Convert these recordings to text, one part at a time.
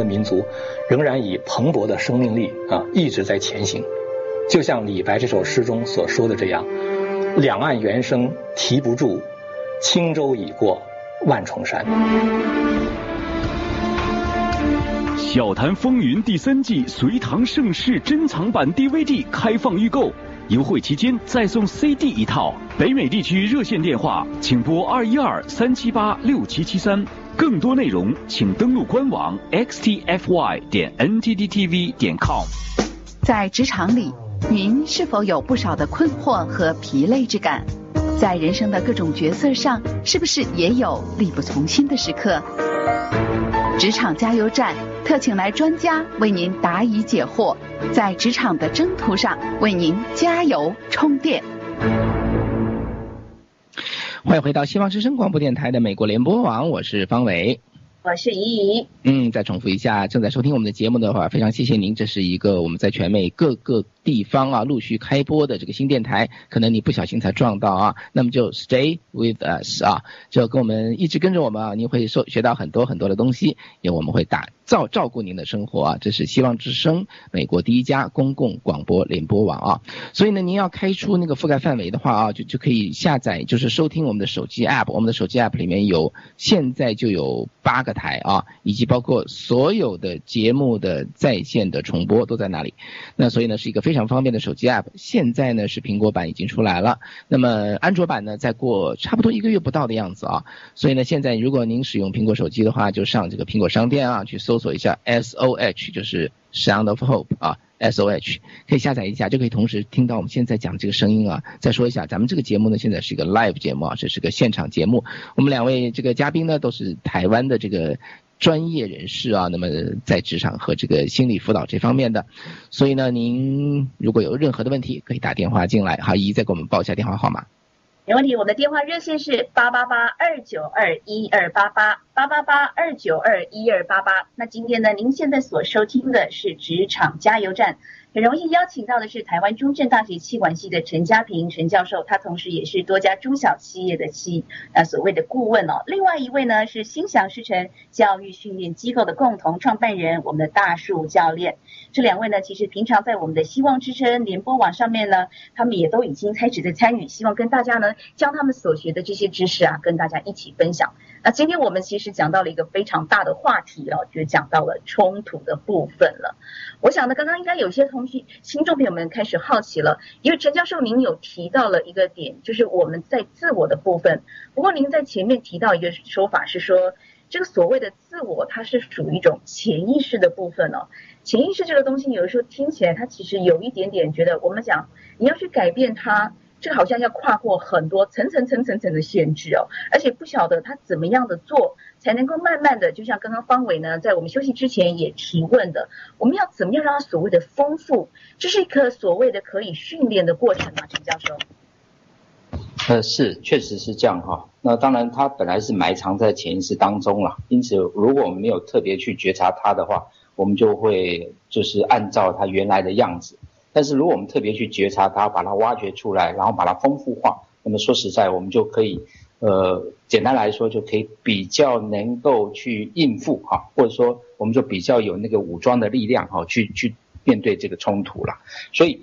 的民族，仍然以蓬勃的生命力啊一直在前行。就像李白这首诗中所说的这样：“两岸猿声啼不住，轻舟已过万重山。”《笑谈风云》第三季《隋唐盛世》珍藏版 DVD 开放预购，优惠期间再送 CD 一套。北美地区热线电话，请拨二一二三七八六七七三。更多内容请登录官网 xtfy 点 ntdtv 点 com。在职场里，您是否有不少的困惑和疲累之感？在人生的各种角色上，是不是也有力不从心的时刻？职场加油站特请来专家为您答疑解惑，在职场的征途上为您加油充电。欢迎回到希望之声广播电台的美国联播网，我是方伟。我是怡怡。嗯，再重复一下，正在收听我们的节目的话，非常谢谢您。这是一个我们在全美各个地方啊陆续开播的这个新电台，可能你不小心才撞到啊，那么就 stay with us 啊，就跟我们一直跟着我们啊，你会受学到很多很多的东西，因为我们会打照照顾您的生活啊。这是希望之声美国第一家公共广播联播网啊，所以呢，您要开出那个覆盖范围的话啊，就就可以下载，就是收听我们的手机 app，我们的手机 app 里面有现在就有八个台啊，以及包括所有的节目的在线的重播都在那里。那所以呢，是一个非常方便的手机 app。现在呢是苹果版已经出来了，那么安卓版呢再过差不多一个月不到的样子啊。所以呢，现在如果您使用苹果手机的话，就上这个苹果商店啊去搜索一下 S O H，就是 Sound of Hope 啊，S O H 可以下载一下，就可以同时听到我们现在讲这个声音啊。再说一下，咱们这个节目呢现在是一个 live 节目啊，这是个现场节目。我们两位这个嘉宾呢都是台湾的这个。专业人士啊，那么在职场和这个心理辅导这方面的，所以呢，您如果有任何的问题，可以打电话进来。好，姨再给我们报一下电话号码。没问题，我们的电话热线是八八八二九二一二八八八八八二九二一二八八。那今天呢，您现在所收听的是职场加油站。很荣幸邀请到的是台湾中正大学气管系的陈家平陈教授，他同时也是多家中小企业的企呃所谓的顾问哦。另外一位呢是心想事成教育训练机构的共同创办人，我们的大树教练。这两位呢，其实平常在我们的希望之声联播网上面呢，他们也都已经开始在参与，希望跟大家呢将他们所学的这些知识啊，跟大家一起分享。那今天我们其实讲到了一个非常大的话题哦，就讲到了冲突的部分了。我想呢，刚刚应该有些同学、听众朋友们开始好奇了，因为陈教授您有提到了一个点，就是我们在自我的部分。不过您在前面提到一个说法是说，这个所谓的自我，它是属于一种潜意识的部分哦。潜意识这个东西，有的时候听起来它其实有一点点觉得，我们讲你要去改变它，这好像要跨过很多层层层层层的限制哦，而且不晓得它怎么样的做。才能够慢慢的，就像刚刚方伟呢，在我们休息之前也提问的，我们要怎么样让它所谓的丰富？这是一个所谓的可以训练的过程吗？陈教授？呃，是，确实是这样哈。那当然，它本来是埋藏在潜意识当中了，因此如果我们没有特别去觉察它的话，我们就会就是按照它原来的样子。但是如果我们特别去觉察它，把它挖掘出来，然后把它丰富化，那么说实在，我们就可以。呃，简单来说，就可以比较能够去应付哈，或者说我们就比较有那个武装的力量哈，去去面对这个冲突了。所以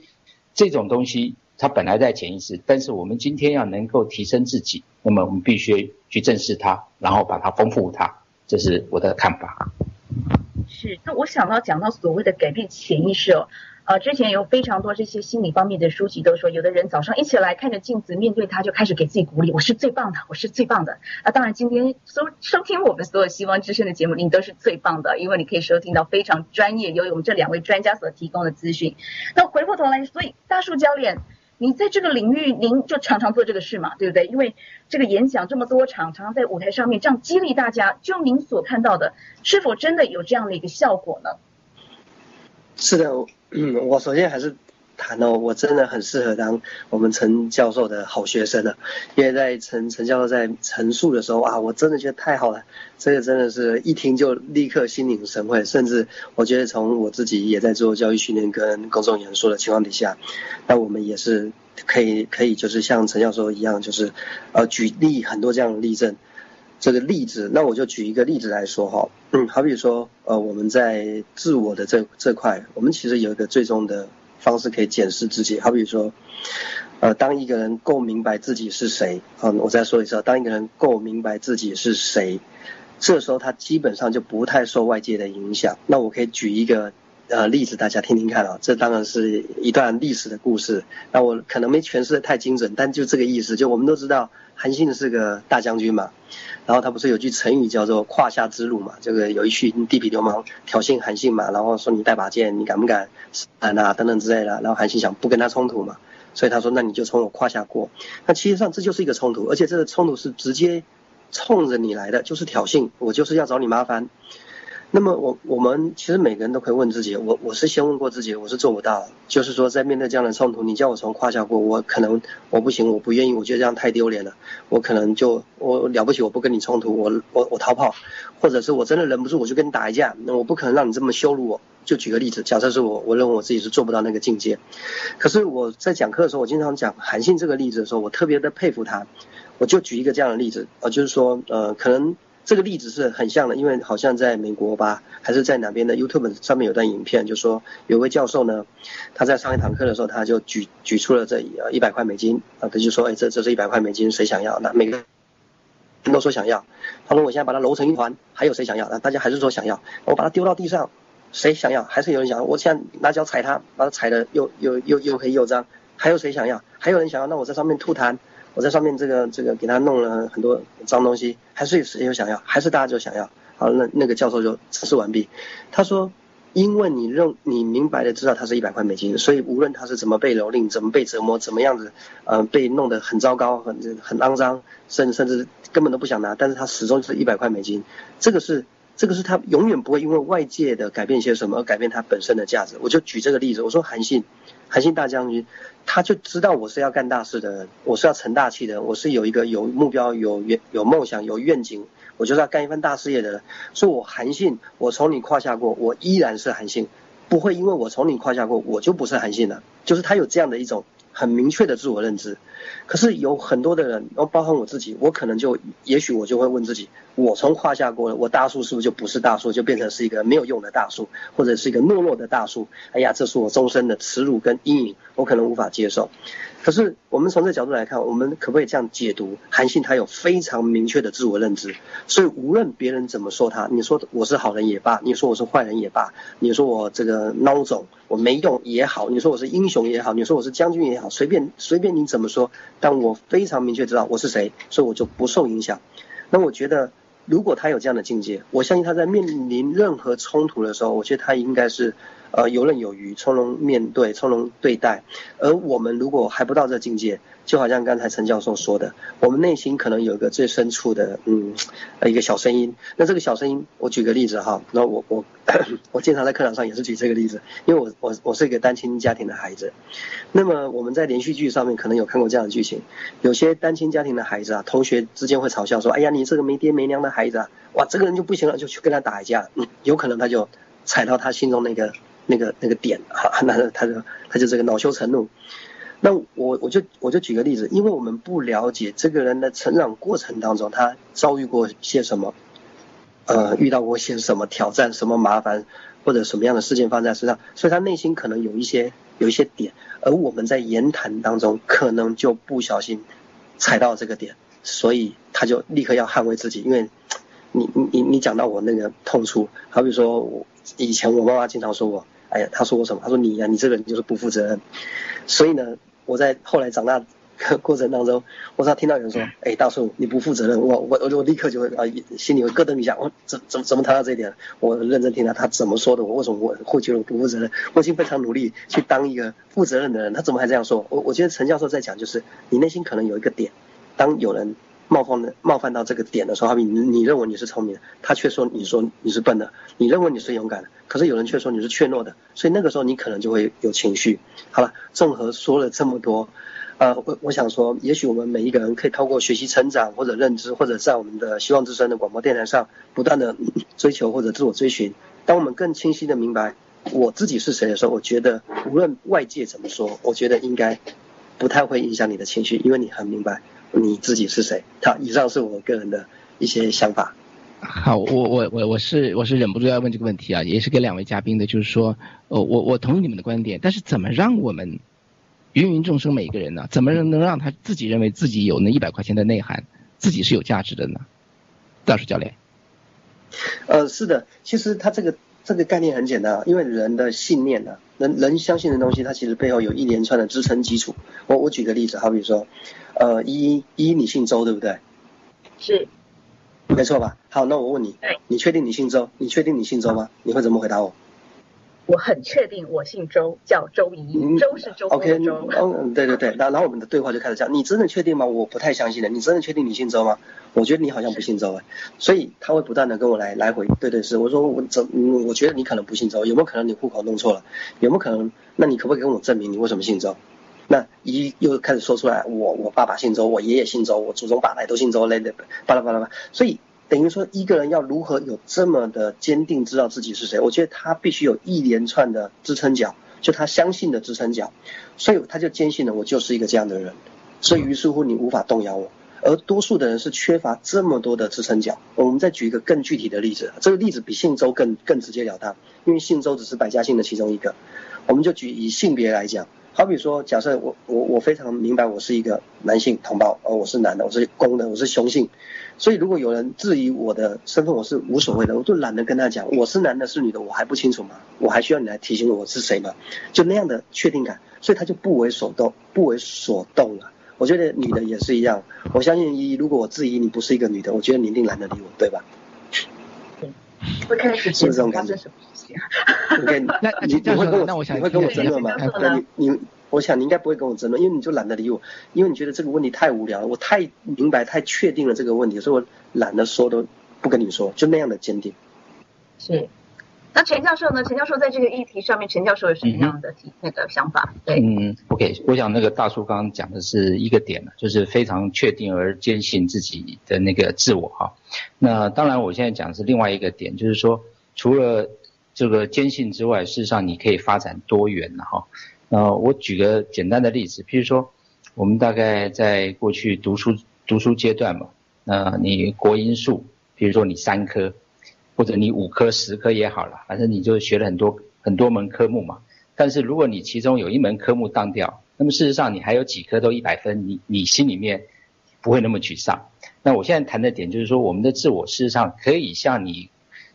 这种东西它本来在潜意识，但是我们今天要能够提升自己，那么我们必须去正视它，然后把它丰富它，这是我的看法。是，那我想到讲到所谓的改变潜意识哦。呃，之前有非常多这些心理方面的书籍都说，有的人早上一起来看着镜子，面对他就开始给自己鼓励，我是最棒的，我是最棒的。那当然，今天收收听我们所有希望之声的节目，您都是最棒的，因为你可以收听到非常专业由我们这两位专家所提供的资讯。那回过头来，所以大树教练，你在这个领域，您就常常做这个事嘛，对不对？因为这个演讲这么多场，常常在舞台上面这样激励大家，就您所看到的，是否真的有这样的一个效果呢？是的。嗯，我首先还是谈哦，我真的很适合当我们陈教授的好学生了，因为在陈陈教授在陈述的时候啊，我真的觉得太好了，这个真的是一听就立刻心领神会，甚至我觉得从我自己也在做教育训练跟公众演说的情况底下，那我们也是可以可以就是像陈教授一样，就是呃举例很多这样的例证。这个例子，那我就举一个例子来说哈，嗯，好比说，呃，我们在自我的这这块，我们其实有一个最终的方式可以检视自己，好比说，呃，当一个人够明白自己是谁，嗯，我再说一次，当一个人够明白自己是谁，这时候他基本上就不太受外界的影响。那我可以举一个。呃，例子大家听听看啊，这当然是一段历史的故事。那我可能没诠释的太精准，但就这个意思，就我们都知道韩信是个大将军嘛，然后他不是有句成语叫做“胯下之辱”嘛，这个有一群地痞流氓挑衅韩信嘛，然后说你带把剑，你敢不敢敢啊等等之类的，然后韩信想不跟他冲突嘛，所以他说那你就从我胯下过。那其实上这就是一个冲突，而且这个冲突是直接冲着你来的，就是挑衅，我就是要找你麻烦。那么我我们其实每个人都可以问自己，我我是先问过自己，我是做不到，就是说在面对这样的冲突，你叫我从胯下过，我可能我不行，我不愿意，我觉得这样太丢脸了，我可能就我了不起，我不跟你冲突，我我我逃跑，或者是我真的忍不住，我就跟你打一架，那我不可能让你这么羞辱我。就举个例子，假设是我，我认为我自己是做不到那个境界，可是我在讲课的时候，我经常讲韩信这个例子的时候，我特别的佩服他，我就举一个这样的例子，呃，就是说呃可能。这个例子是很像的，因为好像在美国吧，还是在哪边的 YouTube 上面有段影片，就说有位教授呢，他在上一堂课的时候，他就举举出了这呃一百块美金啊，他就说，哎，这这是一百块美金，谁想要？那每个人都说想要。他说我现在把它揉成一团，还有谁想要？那大家还是说想要。我把它丢到地上，谁想要？还是有人想要。我现在拿脚踩它，把它踩的又又又又黑又脏，还有谁想要？还有人想要？那我在上面吐痰。我在上面这个这个给他弄了很多脏东西，还是谁有想要？还是大家就想要？好，那那个教授就测试完毕。他说，因为你认你明白的知道它是一百块美金，所以无论他是怎么被蹂躏、怎么被折磨、怎么样子，呃，被弄得很糟糕、很很肮脏，甚甚至根本都不想拿，但是他始终是一百块美金。这个是这个是他永远不会因为外界的改变些什么而改变他本身的价值。我就举这个例子，我说韩信，韩信大将军。他就知道我是要干大事的人，我是要成大器的人，我是有一个有目标、有愿、有梦想、有愿景，我就是要干一番大事业的人。所以我韩信，我从你胯下过，我依然是韩信，不会因为我从你胯下过，我就不是韩信了。就是他有这样的一种很明确的自我认知。可是有很多的人，包括我自己，我可能就也许我就会问自己：我从胯下过了，我大树是不是就不是大树，就变成是一个没有用的大树，或者是一个懦弱的大树？哎呀，这是我终身的耻辱跟阴影，我可能无法接受。可是我们从这角度来看，我们可不可以这样解读？韩信他有非常明确的自我认知，所以无论别人怎么说他，你说我是好人也罢，你说我是坏人也罢，你说我这个孬种我没用也好，你说我是英雄也好，你说我是将军也好，随便随便你怎么说，但我非常明确知道我是谁，所以我就不受影响。那我觉得，如果他有这样的境界，我相信他在面临任何冲突的时候，我觉得他应该是。呃，游刃有余，从容面对，从容对待。而我们如果还不到这境界，就好像刚才陈教授说的，我们内心可能有一个最深处的，嗯，一个小声音。那这个小声音，我举个例子哈，那我我 我经常在课堂上也是举这个例子，因为我我我是一个单亲家庭的孩子。那么我们在连续剧上面可能有看过这样的剧情，有些单亲家庭的孩子啊，同学之间会嘲笑说，哎呀，你这个没爹没娘的孩子啊，哇，这个人就不行了，就去跟他打一架，嗯有可能他就踩到他心中那个。那个那个点哈，那他就他就这个恼羞成怒。那我我就我就举个例子，因为我们不了解这个人的成长过程当中，他遭遇过些什么，呃，遇到过些什么挑战、什么麻烦或者什么样的事件发生在身上，所以他内心可能有一些有一些点，而我们在言谈当中可能就不小心踩到这个点，所以他就立刻要捍卫自己，因为你你你你讲到我那个痛处，好比说我以前我妈妈经常说我。哎呀，他说我什么？他说你呀，你这个人就是不负责任。所以呢，我在后来长大过程当中，我只要听到有人说，哎，大叔你不负责任，我我我我立刻就会啊，心里会咯噔一下。我怎怎怎么谈到这一点？我认真听他他怎么说的？我为什么我会觉得我不负责任？我已经非常努力去当一个负责任的人，他怎么还这样说？我我觉得陈教授在讲，就是你内心可能有一个点，当有人。冒犯的冒犯到这个点的时候，好比你你认为你是聪明的，他却说你说你是笨的；你认为你是勇敢的，可是有人却说你是怯懦的，所以那个时候你可能就会有情绪。好了，综合说了这么多，呃，我我想说，也许我们每一个人可以透过学习成长或者认知，或者在我们的希望之声的广播电台上不断的追求或者自我追寻。当我们更清晰的明白我自己是谁的时候，我觉得无论外界怎么说，我觉得应该不太会影响你的情绪，因为你很明白。你自己是谁？好，以上是我个人的一些想法。好，我我我我是我是忍不住要问这个问题啊，也是给两位嘉宾的，就是说，呃，我我同意你们的观点，但是怎么让我们芸芸众生每一个人呢？怎么能让他自己认为自己有那一百块钱的内涵，自己是有价值的呢？大叔教练。呃，是的，其实他这个这个概念很简单啊，因为人的信念呢，人人相信的东西，它其实背后有一连串的支撑基础。我我举个例子，好比说，呃，一一你姓周对不对？是。没错吧？好，那我问你，你确定你姓周？你确定你姓周吗？你会怎么回答我？我很确定我姓周，叫周怡，周是周的周。嗯，对对对，然然后我们的对话就开始这样，你真的确定吗？我不太相信的，你真的确定你姓周吗？我觉得你好像不姓周哎，所以他会不断的跟我来来回，对对是，我说我怎，我觉得你可能不姓周，有没有可能你户口弄错了？有没有可能？那你可不可以跟我证明你为什么姓周？那一又开始说出来，我我爸爸姓周，我爷爷姓周，我祖宗八代都姓周，类的巴拉巴拉巴拉，所以。等于说，一个人要如何有这么的坚定，知道自己是谁？我觉得他必须有一连串的支撑脚，就他相信的支撑脚，所以他就坚信了，我就是一个这样的人。所以于是乎，你无法动摇我。而多数的人是缺乏这么多的支撑脚。我们再举一个更具体的例子，这个例子比姓周更更直截了当，因为姓周只是百家姓的其中一个。我们就举以性别来讲，好比说，假设我我我非常明白，我是一个男性同胞，而我是男的，我是公的，我是雄性。所以，如果有人质疑我的身份，我是无所谓的，我就懒得跟他讲我是男的，是女的，我还不清楚吗？我还需要你来提醒我是谁吗？就那样的确定感，所以他就不为所动，不为所动了。我觉得女的也是一样，我相信一，如果我质疑你不是一个女的，我觉得你一定懒得理我，对吧？会开始是不是这种感觉？OK，那你你会跟我，你会跟我争论吗？你你。我想你应该不会跟我争论，因为你就懒得理我，因为你觉得这个问题太无聊了，我太明白、太确定了这个问题，所以我懒得说，都不跟你说，就那样的坚定。是，那陈教授呢？陈教授在这个议题上面，陈教授有什么样的那个想法？对，嗯，OK，我想那个大叔刚刚讲的是一个点呢，就是非常确定而坚信自己的那个自我哈。那当然，我现在讲的是另外一个点，就是说除了这个坚信之外，事实上你可以发展多元的哈。呃，我举个简单的例子，譬如说，我们大概在过去读书读书阶段嘛，那你国英数，比如说你三科，或者你五科十科也好了，反正你就学了很多很多门科目嘛。但是如果你其中有一门科目当掉，那么事实上你还有几科都一百分，你你心里面不会那么沮丧。那我现在谈的点就是说，我们的自我事实上可以像你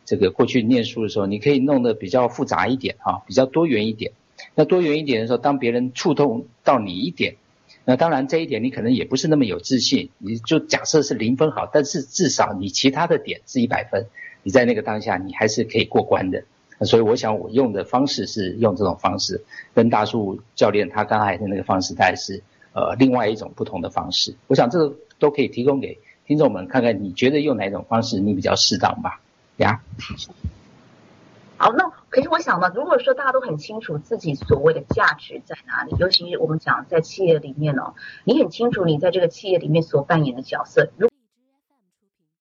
这个过去念书的时候，你可以弄得比较复杂一点啊，比较多元一点。那多元一点的时候，当别人触动到你一点，那当然这一点你可能也不是那么有自信，你就假设是零分好，但是至少你其他的点是一百分，你在那个当下你还是可以过关的。所以我想我用的方式是用这种方式，跟大树教练他刚才的那个方式大概是呃另外一种不同的方式。我想这个都可以提供给听众们看看，你觉得用哪种方式你比较适当吧？呀。好，那可是我想呢，如果说大家都很清楚自己所谓的价值在哪里，尤其是我们讲在企业里面呢，你很清楚你在这个企业里面所扮演的角色，如